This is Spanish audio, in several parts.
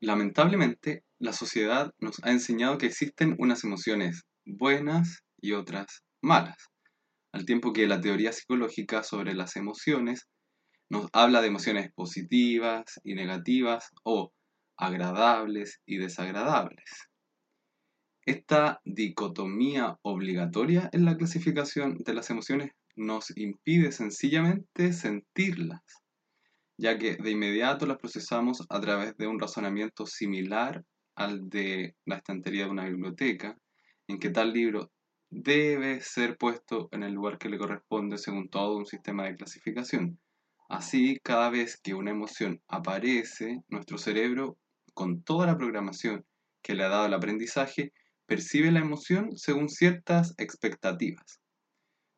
Lamentablemente, la sociedad nos ha enseñado que existen unas emociones buenas y otras malas, al tiempo que la teoría psicológica sobre las emociones nos habla de emociones positivas y negativas o agradables y desagradables. Esta dicotomía obligatoria en la clasificación de las emociones nos impide sencillamente sentirlas, ya que de inmediato las procesamos a través de un razonamiento similar al de la estantería de una biblioteca, en que tal libro debe ser puesto en el lugar que le corresponde según todo un sistema de clasificación. Así, cada vez que una emoción aparece, nuestro cerebro, con toda la programación que le ha dado el aprendizaje, percibe la emoción según ciertas expectativas.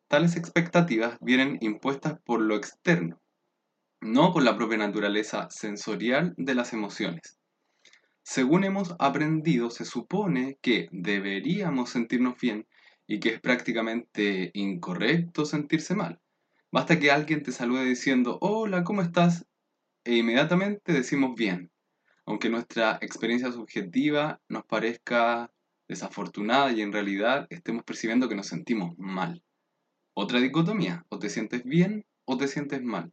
Tales expectativas vienen impuestas por lo externo, no por la propia naturaleza sensorial de las emociones. Según hemos aprendido, se supone que deberíamos sentirnos bien y que es prácticamente incorrecto sentirse mal. Basta que alguien te salude diciendo, hola, ¿cómo estás? E inmediatamente decimos bien, aunque nuestra experiencia subjetiva nos parezca desafortunada y en realidad estemos percibiendo que nos sentimos mal. Otra dicotomía, o te sientes bien o te sientes mal.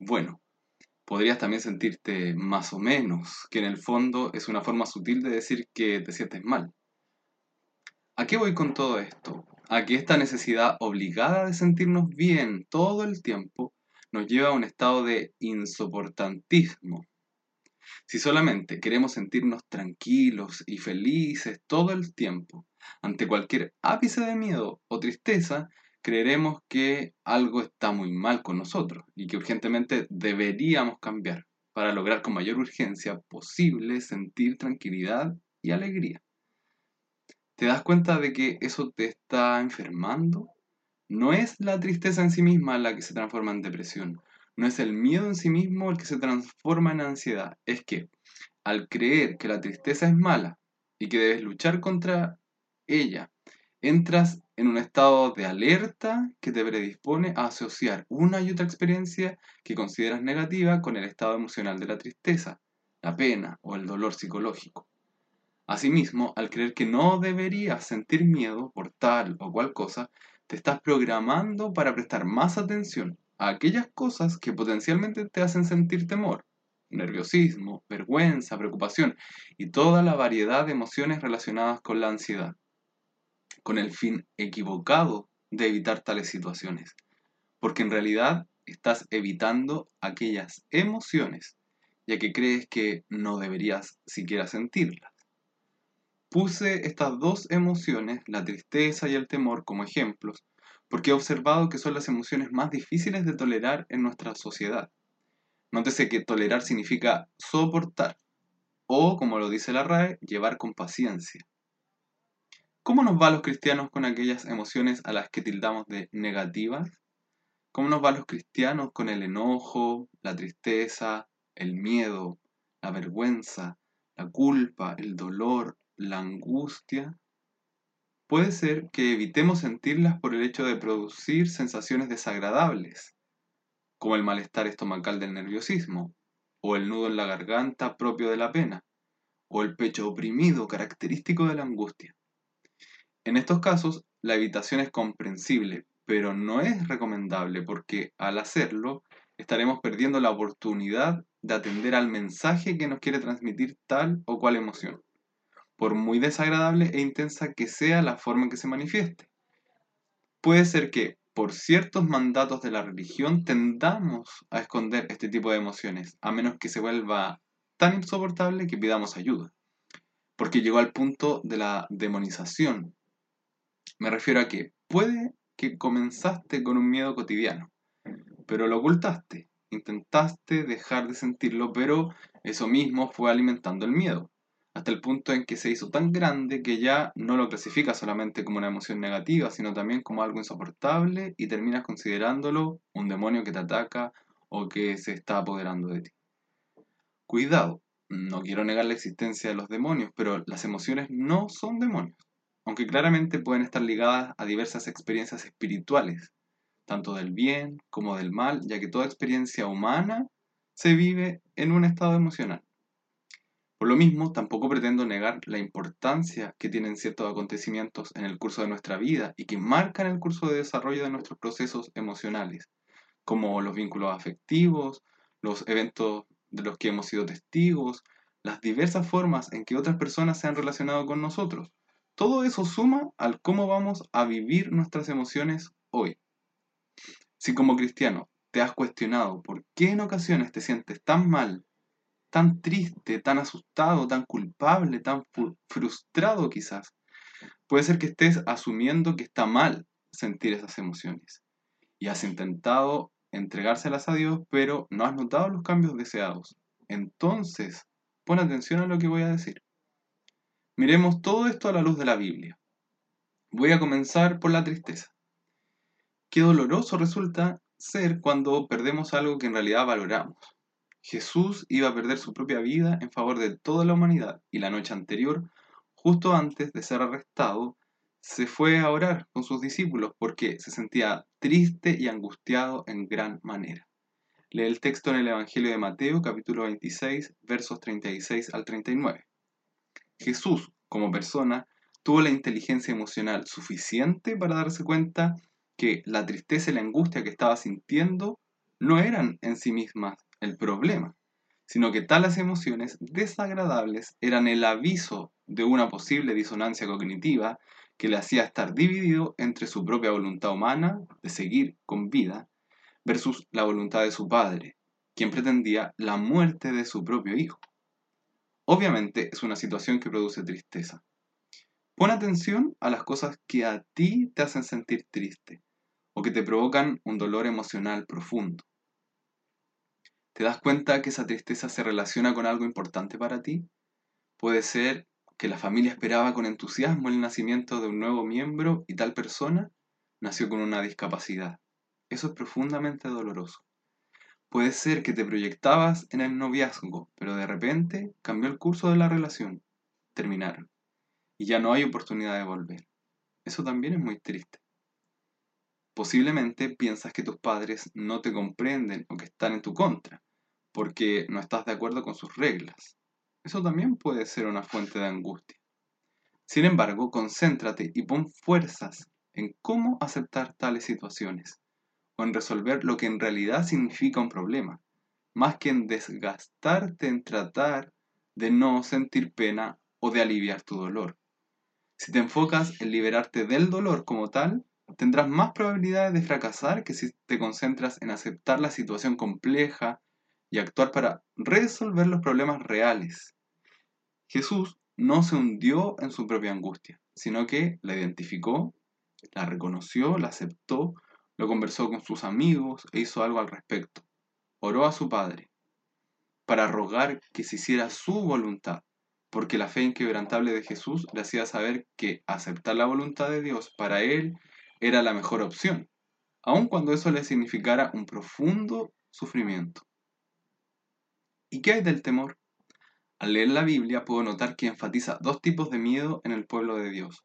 Bueno, podrías también sentirte más o menos, que en el fondo es una forma sutil de decir que te sientes mal. ¿A qué voy con todo esto? A que esta necesidad obligada de sentirnos bien todo el tiempo nos lleva a un estado de insoportantismo. Si solamente queremos sentirnos tranquilos y felices todo el tiempo, ante cualquier ápice de miedo o tristeza, creeremos que algo está muy mal con nosotros y que urgentemente deberíamos cambiar para lograr con mayor urgencia posible sentir tranquilidad y alegría. ¿Te das cuenta de que eso te está enfermando? No es la tristeza en sí misma la que se transforma en depresión, no es el miedo en sí mismo el que se transforma en ansiedad, es que al creer que la tristeza es mala y que debes luchar contra ella, entras en un estado de alerta que te predispone a asociar una y otra experiencia que consideras negativa con el estado emocional de la tristeza, la pena o el dolor psicológico. Asimismo, al creer que no deberías sentir miedo por tal o cual cosa, te estás programando para prestar más atención a aquellas cosas que potencialmente te hacen sentir temor, nerviosismo, vergüenza, preocupación y toda la variedad de emociones relacionadas con la ansiedad con el fin equivocado de evitar tales situaciones, porque en realidad estás evitando aquellas emociones, ya que crees que no deberías siquiera sentirlas. Puse estas dos emociones, la tristeza y el temor, como ejemplos, porque he observado que son las emociones más difíciles de tolerar en nuestra sociedad. Nótese que tolerar significa soportar, o, como lo dice la RAE, llevar con paciencia. ¿Cómo nos va los cristianos con aquellas emociones a las que tildamos de negativas? ¿Cómo nos va los cristianos con el enojo, la tristeza, el miedo, la vergüenza, la culpa, el dolor, la angustia? Puede ser que evitemos sentirlas por el hecho de producir sensaciones desagradables, como el malestar estomacal del nerviosismo, o el nudo en la garganta propio de la pena, o el pecho oprimido característico de la angustia. En estos casos, la evitación es comprensible, pero no es recomendable porque al hacerlo estaremos perdiendo la oportunidad de atender al mensaje que nos quiere transmitir tal o cual emoción, por muy desagradable e intensa que sea la forma en que se manifieste. Puede ser que, por ciertos mandatos de la religión, tendamos a esconder este tipo de emociones, a menos que se vuelva tan insoportable que pidamos ayuda, porque llegó al punto de la demonización me refiero a que puede que comenzaste con un miedo cotidiano, pero lo ocultaste, intentaste dejar de sentirlo, pero eso mismo fue alimentando el miedo, hasta el punto en que se hizo tan grande que ya no lo clasifica solamente como una emoción negativa, sino también como algo insoportable y terminas considerándolo un demonio que te ataca o que se está apoderando de ti. Cuidado, no quiero negar la existencia de los demonios, pero las emociones no son demonios aunque claramente pueden estar ligadas a diversas experiencias espirituales, tanto del bien como del mal, ya que toda experiencia humana se vive en un estado emocional. Por lo mismo, tampoco pretendo negar la importancia que tienen ciertos acontecimientos en el curso de nuestra vida y que marcan el curso de desarrollo de nuestros procesos emocionales, como los vínculos afectivos, los eventos de los que hemos sido testigos, las diversas formas en que otras personas se han relacionado con nosotros. Todo eso suma al cómo vamos a vivir nuestras emociones hoy. Si como cristiano te has cuestionado por qué en ocasiones te sientes tan mal, tan triste, tan asustado, tan culpable, tan frustrado quizás, puede ser que estés asumiendo que está mal sentir esas emociones y has intentado entregárselas a Dios, pero no has notado los cambios deseados. Entonces, pon atención a lo que voy a decir. Miremos todo esto a la luz de la Biblia. Voy a comenzar por la tristeza. Qué doloroso resulta ser cuando perdemos algo que en realidad valoramos. Jesús iba a perder su propia vida en favor de toda la humanidad y la noche anterior, justo antes de ser arrestado, se fue a orar con sus discípulos porque se sentía triste y angustiado en gran manera. Lee el texto en el Evangelio de Mateo capítulo 26 versos 36 al 39. Jesús, como persona, tuvo la inteligencia emocional suficiente para darse cuenta que la tristeza y la angustia que estaba sintiendo no eran en sí mismas el problema, sino que tales emociones desagradables eran el aviso de una posible disonancia cognitiva que le hacía estar dividido entre su propia voluntad humana de seguir con vida versus la voluntad de su padre, quien pretendía la muerte de su propio hijo. Obviamente es una situación que produce tristeza. Pon atención a las cosas que a ti te hacen sentir triste o que te provocan un dolor emocional profundo. ¿Te das cuenta que esa tristeza se relaciona con algo importante para ti? Puede ser que la familia esperaba con entusiasmo el nacimiento de un nuevo miembro y tal persona nació con una discapacidad. Eso es profundamente doloroso. Puede ser que te proyectabas en el noviazgo, pero de repente cambió el curso de la relación. Terminaron. Y ya no hay oportunidad de volver. Eso también es muy triste. Posiblemente piensas que tus padres no te comprenden o que están en tu contra, porque no estás de acuerdo con sus reglas. Eso también puede ser una fuente de angustia. Sin embargo, concéntrate y pon fuerzas en cómo aceptar tales situaciones en resolver lo que en realidad significa un problema, más que en desgastarte en tratar de no sentir pena o de aliviar tu dolor. Si te enfocas en liberarte del dolor como tal, tendrás más probabilidades de fracasar que si te concentras en aceptar la situación compleja y actuar para resolver los problemas reales. Jesús no se hundió en su propia angustia, sino que la identificó, la reconoció, la aceptó, lo conversó con sus amigos e hizo algo al respecto. Oró a su Padre para rogar que se hiciera su voluntad, porque la fe inquebrantable de Jesús le hacía saber que aceptar la voluntad de Dios para él era la mejor opción, aun cuando eso le significara un profundo sufrimiento. ¿Y qué hay del temor? Al leer la Biblia puedo notar que enfatiza dos tipos de miedo en el pueblo de Dios.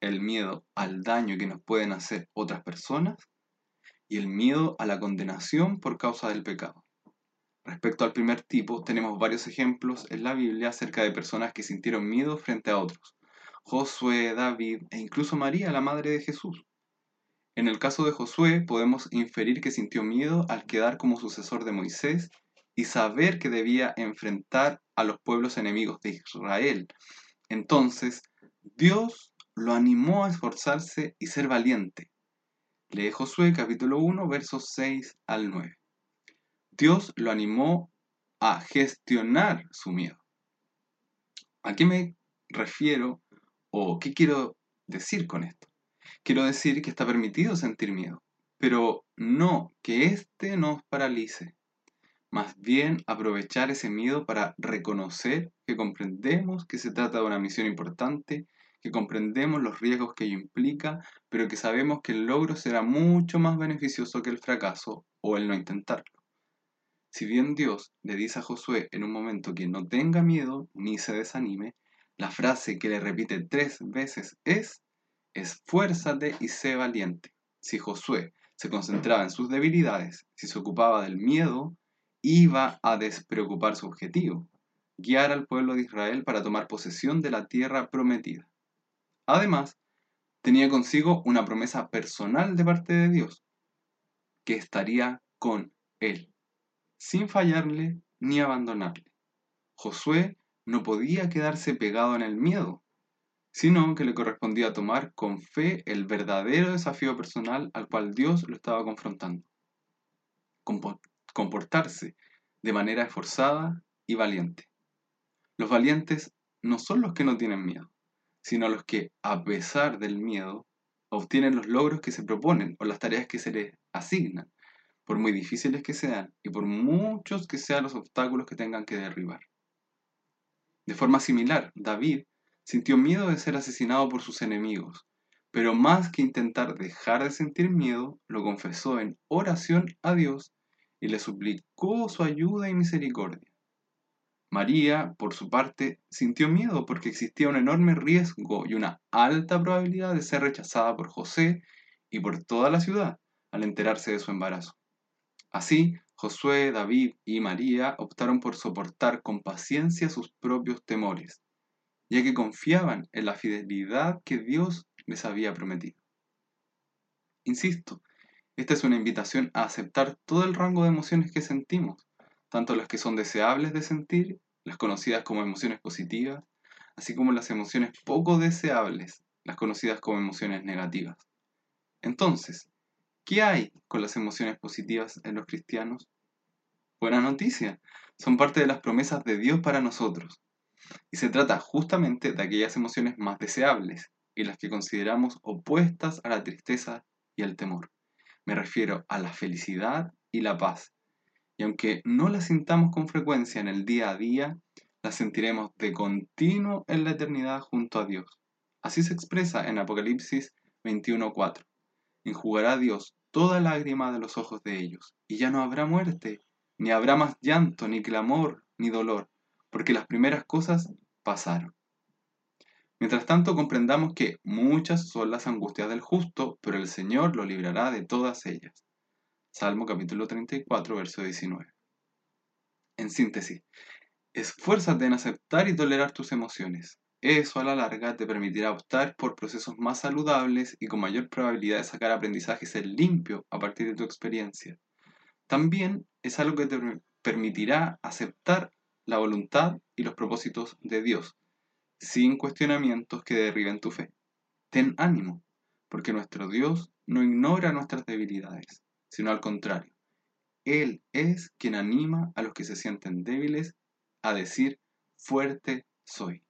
El miedo al daño que nos pueden hacer otras personas y el miedo a la condenación por causa del pecado. Respecto al primer tipo, tenemos varios ejemplos en la Biblia acerca de personas que sintieron miedo frente a otros. Josué, David e incluso María, la madre de Jesús. En el caso de Josué podemos inferir que sintió miedo al quedar como sucesor de Moisés y saber que debía enfrentar a los pueblos enemigos de Israel. Entonces, Dios lo animó a esforzarse y ser valiente. Lee Josué capítulo 1, versos 6 al 9. Dios lo animó a gestionar su miedo. ¿A qué me refiero o qué quiero decir con esto? Quiero decir que está permitido sentir miedo, pero no que éste nos paralice más bien aprovechar ese miedo para reconocer que comprendemos que se trata de una misión importante, que comprendemos los riesgos que ello implica, pero que sabemos que el logro será mucho más beneficioso que el fracaso o el no intentarlo. Si bien Dios le dice a Josué en un momento que no tenga miedo ni se desanime, la frase que le repite tres veces es, esfuérzate y sé valiente. Si Josué se concentraba en sus debilidades, si se ocupaba del miedo, iba a despreocupar su objetivo. guiar al pueblo de Israel para tomar posesión de la tierra prometida. Además, tenía consigo una promesa personal de parte de Dios, que estaría con él, sin fallarle ni abandonarle. Josué no podía quedarse pegado en el miedo, sino que le correspondía tomar con fe el verdadero desafío personal al cual Dios lo estaba confrontando. Comportarse de manera esforzada y valiente. Los valientes no son los que no tienen miedo, sino los que, a pesar del miedo, obtienen los logros que se proponen o las tareas que se les asignan, por muy difíciles que sean y por muchos que sean los obstáculos que tengan que derribar. De forma similar, David sintió miedo de ser asesinado por sus enemigos, pero más que intentar dejar de sentir miedo, lo confesó en oración a Dios y le suplicó su ayuda y misericordia. María, por su parte, sintió miedo porque existía un enorme riesgo y una alta probabilidad de ser rechazada por José y por toda la ciudad al enterarse de su embarazo. Así, Josué, David y María optaron por soportar con paciencia sus propios temores, ya que confiaban en la fidelidad que Dios les había prometido. Insisto, esta es una invitación a aceptar todo el rango de emociones que sentimos, tanto las que son deseables de sentir, las conocidas como emociones positivas, así como las emociones poco deseables, las conocidas como emociones negativas. Entonces, ¿qué hay con las emociones positivas en los cristianos? Buena noticia, son parte de las promesas de Dios para nosotros. Y se trata justamente de aquellas emociones más deseables y las que consideramos opuestas a la tristeza y al temor. Me refiero a la felicidad y la paz, y aunque no la sintamos con frecuencia en el día a día, la sentiremos de continuo en la eternidad junto a Dios. Así se expresa en Apocalipsis 21:4. Enjugará Dios toda lágrima de los ojos de ellos, y ya no habrá muerte, ni habrá más llanto, ni clamor, ni dolor, porque las primeras cosas pasaron. Mientras tanto, comprendamos que muchas son las angustias del justo, pero el Señor lo librará de todas ellas. Salmo capítulo 34, verso 19. En síntesis, esfuérzate en aceptar y tolerar tus emociones. Eso a la larga te permitirá optar por procesos más saludables y con mayor probabilidad de sacar aprendizajes en limpio a partir de tu experiencia. También es algo que te permitirá aceptar la voluntad y los propósitos de Dios, sin cuestionamientos que derriben tu fe. Ten ánimo, porque nuestro Dios no ignora nuestras debilidades sino al contrario. Él es quien anima a los que se sienten débiles a decir, fuerte soy.